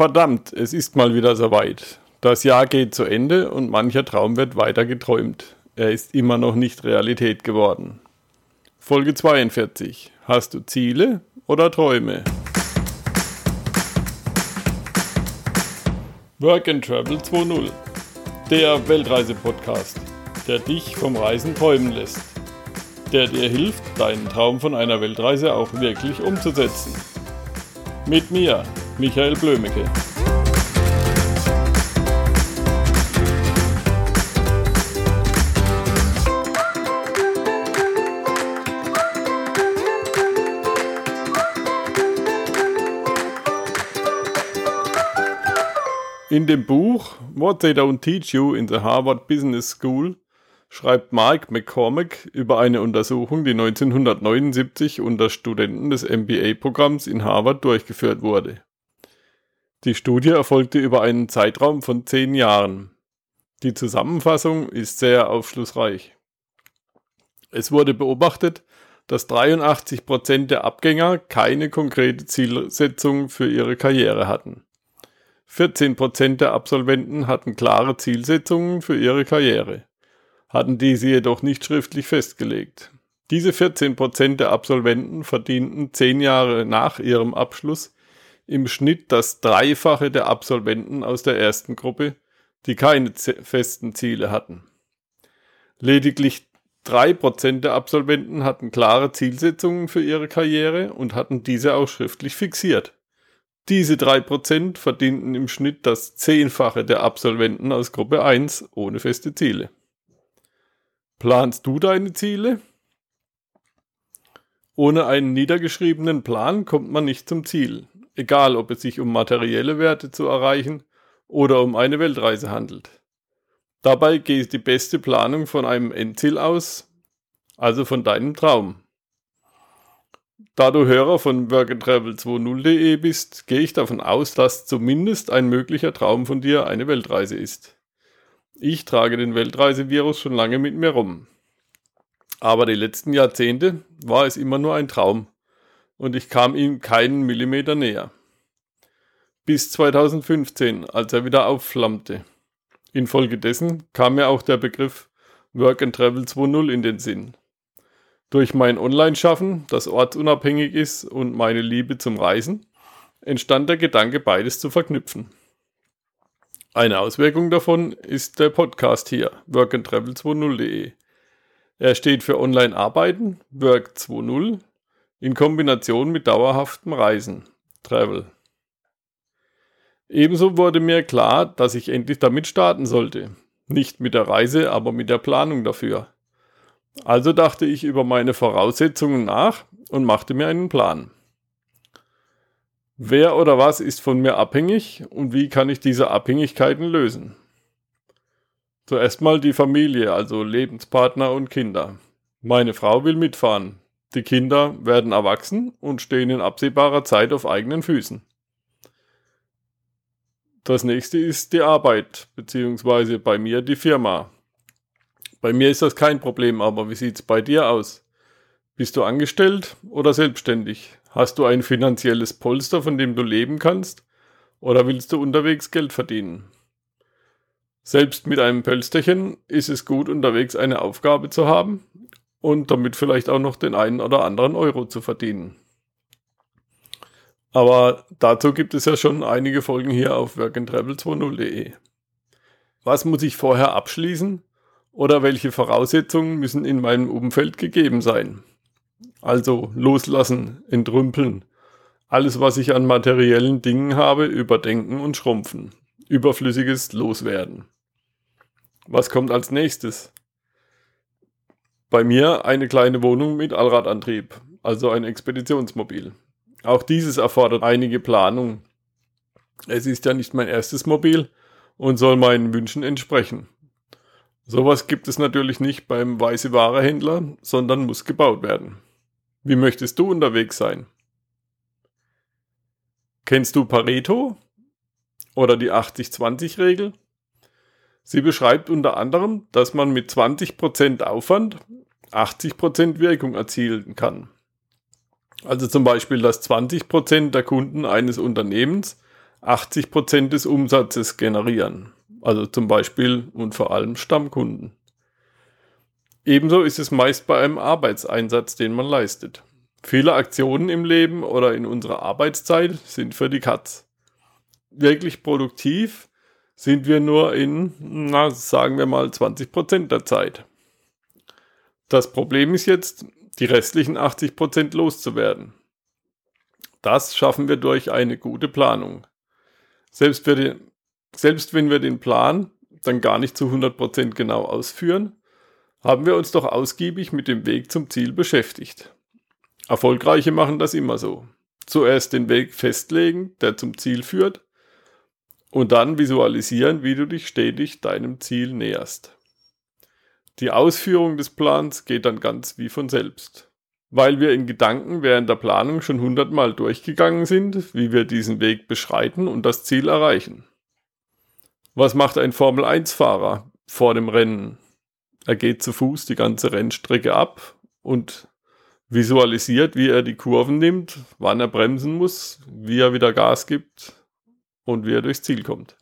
Verdammt, es ist mal wieder soweit. Das Jahr geht zu Ende und mancher Traum wird weiter geträumt. Er ist immer noch nicht Realität geworden. Folge 42. Hast du Ziele oder Träume? Work and Travel 2.0. Der Weltreise-Podcast, der dich vom Reisen träumen lässt. Der dir hilft, deinen Traum von einer Weltreise auch wirklich umzusetzen. Mit mir, Michael Blömecke. In dem Buch What They Don't Teach You in the Harvard Business School schreibt Mark McCormack über eine Untersuchung, die 1979 unter Studenten des MBA-Programms in Harvard durchgeführt wurde. Die Studie erfolgte über einen Zeitraum von zehn Jahren. Die Zusammenfassung ist sehr aufschlussreich. Es wurde beobachtet, dass 83 Prozent der Abgänger keine konkrete Zielsetzung für ihre Karriere hatten. 14 Prozent der Absolventen hatten klare Zielsetzungen für ihre Karriere, hatten diese jedoch nicht schriftlich festgelegt. Diese 14 Prozent der Absolventen verdienten zehn Jahre nach ihrem Abschluss im Schnitt das Dreifache der Absolventen aus der ersten Gruppe, die keine festen Ziele hatten. Lediglich drei Prozent der Absolventen hatten klare Zielsetzungen für ihre Karriere und hatten diese auch schriftlich fixiert. Diese drei Prozent verdienten im Schnitt das Zehnfache der Absolventen aus Gruppe 1 ohne feste Ziele. Planst du deine Ziele? Ohne einen niedergeschriebenen Plan kommt man nicht zum Ziel egal ob es sich um materielle Werte zu erreichen oder um eine Weltreise handelt. Dabei geht die beste Planung von einem Endziel aus, also von deinem Traum. Da du Hörer von workandtravel20.de bist, gehe ich davon aus, dass zumindest ein möglicher Traum von dir eine Weltreise ist. Ich trage den Weltreisevirus schon lange mit mir rum. Aber die letzten Jahrzehnte war es immer nur ein Traum und ich kam ihm keinen Millimeter näher. Bis 2015, als er wieder aufflammte. Infolgedessen kam mir auch der Begriff Work and Travel 2.0 in den Sinn. Durch mein Online-Schaffen, das ortsunabhängig ist, und meine Liebe zum Reisen, entstand der Gedanke, beides zu verknüpfen. Eine Auswirkung davon ist der Podcast hier, workandtravel20.de. Er steht für Online-Arbeiten, Work 2.0 in Kombination mit dauerhaftem Reisen, Travel. Ebenso wurde mir klar, dass ich endlich damit starten sollte. Nicht mit der Reise, aber mit der Planung dafür. Also dachte ich über meine Voraussetzungen nach und machte mir einen Plan. Wer oder was ist von mir abhängig und wie kann ich diese Abhängigkeiten lösen? Zuerst mal die Familie, also Lebenspartner und Kinder. Meine Frau will mitfahren, die Kinder werden erwachsen und stehen in absehbarer Zeit auf eigenen Füßen. Das nächste ist die Arbeit, beziehungsweise bei mir die Firma. Bei mir ist das kein Problem, aber wie sieht es bei dir aus? Bist du angestellt oder selbstständig? Hast du ein finanzielles Polster, von dem du leben kannst? Oder willst du unterwegs Geld verdienen? Selbst mit einem Pölsterchen ist es gut, unterwegs eine Aufgabe zu haben und damit vielleicht auch noch den einen oder anderen Euro zu verdienen. Aber dazu gibt es ja schon einige Folgen hier auf workandtravel20.de. Was muss ich vorher abschließen oder welche Voraussetzungen müssen in meinem Umfeld gegeben sein? Also loslassen, entrümpeln, alles was ich an materiellen Dingen habe, überdenken und schrumpfen, überflüssiges loswerden. Was kommt als nächstes? Bei mir eine kleine Wohnung mit Allradantrieb, also ein Expeditionsmobil. Auch dieses erfordert einige Planung. Es ist ja nicht mein erstes Mobil und soll meinen Wünschen entsprechen. Sowas gibt es natürlich nicht beim weiße Ware Händler, sondern muss gebaut werden. Wie möchtest du unterwegs sein? Kennst du Pareto oder die 80-20-Regel? Sie beschreibt unter anderem, dass man mit 20% Aufwand 80% Wirkung erzielen kann. Also zum Beispiel, dass 20% der Kunden eines Unternehmens 80% des Umsatzes generieren. Also zum Beispiel und vor allem Stammkunden. Ebenso ist es meist bei einem Arbeitseinsatz, den man leistet. Viele Aktionen im Leben oder in unserer Arbeitszeit sind für die Katz. Wirklich produktiv sind wir nur in, na, sagen wir mal, 20% der Zeit. Das Problem ist jetzt, die restlichen 80% loszuwerden. Das schaffen wir durch eine gute Planung. Selbst, den, selbst wenn wir den Plan dann gar nicht zu 100% genau ausführen, haben wir uns doch ausgiebig mit dem Weg zum Ziel beschäftigt. Erfolgreiche machen das immer so. Zuerst den Weg festlegen, der zum Ziel führt, und dann visualisieren, wie du dich stetig deinem Ziel näherst. Die Ausführung des Plans geht dann ganz wie von selbst. Weil wir in Gedanken während der Planung schon hundertmal durchgegangen sind, wie wir diesen Weg beschreiten und das Ziel erreichen. Was macht ein Formel-1-Fahrer vor dem Rennen? Er geht zu Fuß die ganze Rennstrecke ab und visualisiert, wie er die Kurven nimmt, wann er bremsen muss, wie er wieder Gas gibt und wie er durchs Ziel kommt.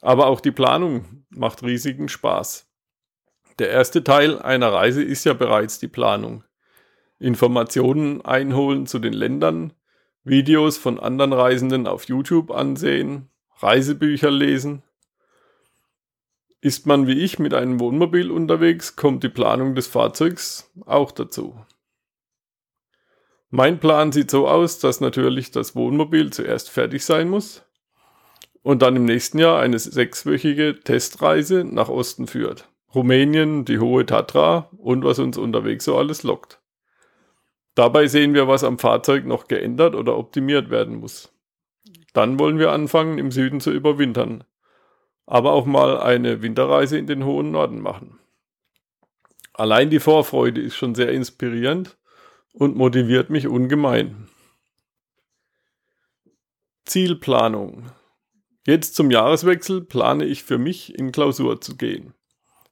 Aber auch die Planung macht riesigen Spaß. Der erste Teil einer Reise ist ja bereits die Planung. Informationen einholen zu den Ländern, Videos von anderen Reisenden auf YouTube ansehen, Reisebücher lesen. Ist man wie ich mit einem Wohnmobil unterwegs, kommt die Planung des Fahrzeugs auch dazu. Mein Plan sieht so aus, dass natürlich das Wohnmobil zuerst fertig sein muss und dann im nächsten Jahr eine sechswöchige Testreise nach Osten führt. Rumänien, die hohe Tatra und was uns unterwegs so alles lockt. Dabei sehen wir, was am Fahrzeug noch geändert oder optimiert werden muss. Dann wollen wir anfangen, im Süden zu überwintern, aber auch mal eine Winterreise in den hohen Norden machen. Allein die Vorfreude ist schon sehr inspirierend und motiviert mich ungemein. Zielplanung. Jetzt zum Jahreswechsel plane ich für mich in Klausur zu gehen.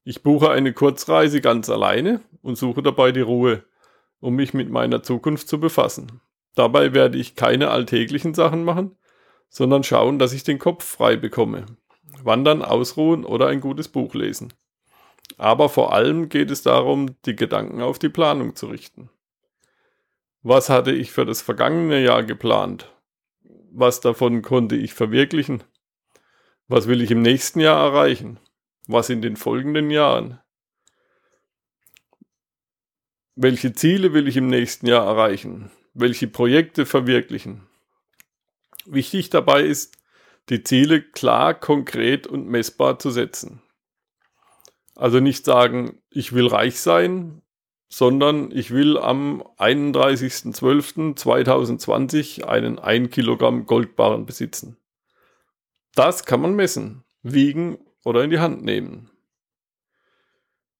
Ich buche eine Kurzreise ganz alleine und suche dabei die Ruhe, um mich mit meiner Zukunft zu befassen. Dabei werde ich keine alltäglichen Sachen machen, sondern schauen, dass ich den Kopf frei bekomme. Wandern, ausruhen oder ein gutes Buch lesen. Aber vor allem geht es darum, die Gedanken auf die Planung zu richten. Was hatte ich für das vergangene Jahr geplant? Was davon konnte ich verwirklichen? Was will ich im nächsten Jahr erreichen? Was in den folgenden Jahren? Welche Ziele will ich im nächsten Jahr erreichen? Welche Projekte verwirklichen? Wichtig dabei ist, die Ziele klar, konkret und messbar zu setzen. Also nicht sagen, ich will reich sein, sondern ich will am 31.12.2020 einen 1 Kilogramm Goldbarren besitzen. Das kann man messen, wiegen oder in die Hand nehmen.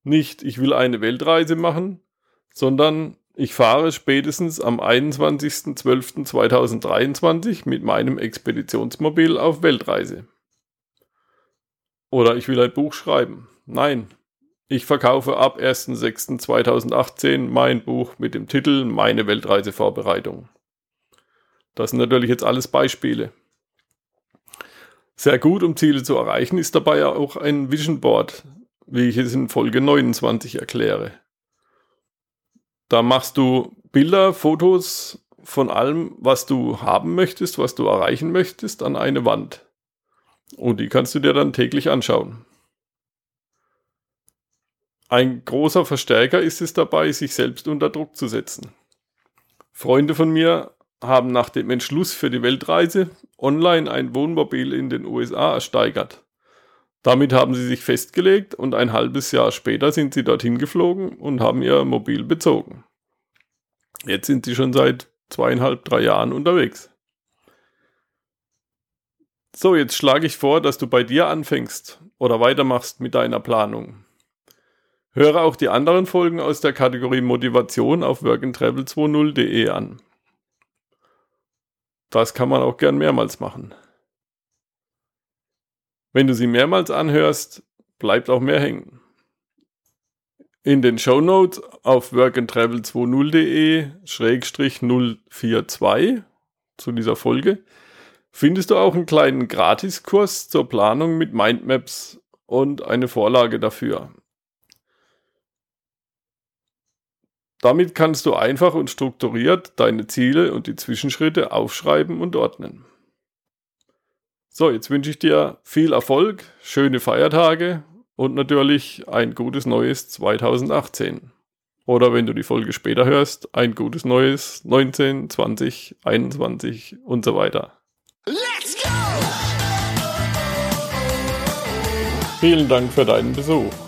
Nicht, ich will eine Weltreise machen, sondern ich fahre spätestens am 21.12.2023 mit meinem Expeditionsmobil auf Weltreise. Oder ich will ein Buch schreiben. Nein, ich verkaufe ab 1.6.2018 mein Buch mit dem Titel Meine Weltreisevorbereitung. Das sind natürlich jetzt alles Beispiele. Sehr gut, um Ziele zu erreichen, ist dabei auch ein Vision Board, wie ich es in Folge 29 erkläre. Da machst du Bilder, Fotos von allem, was du haben möchtest, was du erreichen möchtest, an eine Wand. Und die kannst du dir dann täglich anschauen. Ein großer Verstärker ist es dabei, sich selbst unter Druck zu setzen. Freunde von mir haben nach dem Entschluss für die Weltreise online ein Wohnmobil in den USA ersteigert. Damit haben sie sich festgelegt und ein halbes Jahr später sind sie dorthin geflogen und haben ihr Mobil bezogen. Jetzt sind sie schon seit zweieinhalb, drei Jahren unterwegs. So, jetzt schlage ich vor, dass du bei dir anfängst oder weitermachst mit deiner Planung. Höre auch die anderen Folgen aus der Kategorie Motivation auf workandtravel20.de an. Das kann man auch gern mehrmals machen. Wenn du sie mehrmals anhörst, bleibt auch mehr hängen. In den Show Notes auf workandtravel20.de 042 zu dieser Folge findest du auch einen kleinen Gratiskurs zur Planung mit Mindmaps und eine Vorlage dafür. Damit kannst du einfach und strukturiert deine Ziele und die Zwischenschritte aufschreiben und ordnen. So, jetzt wünsche ich dir viel Erfolg, schöne Feiertage und natürlich ein gutes neues 2018. Oder wenn du die Folge später hörst, ein gutes neues 19, 20, 21 und so weiter. Let's go! Vielen Dank für deinen Besuch.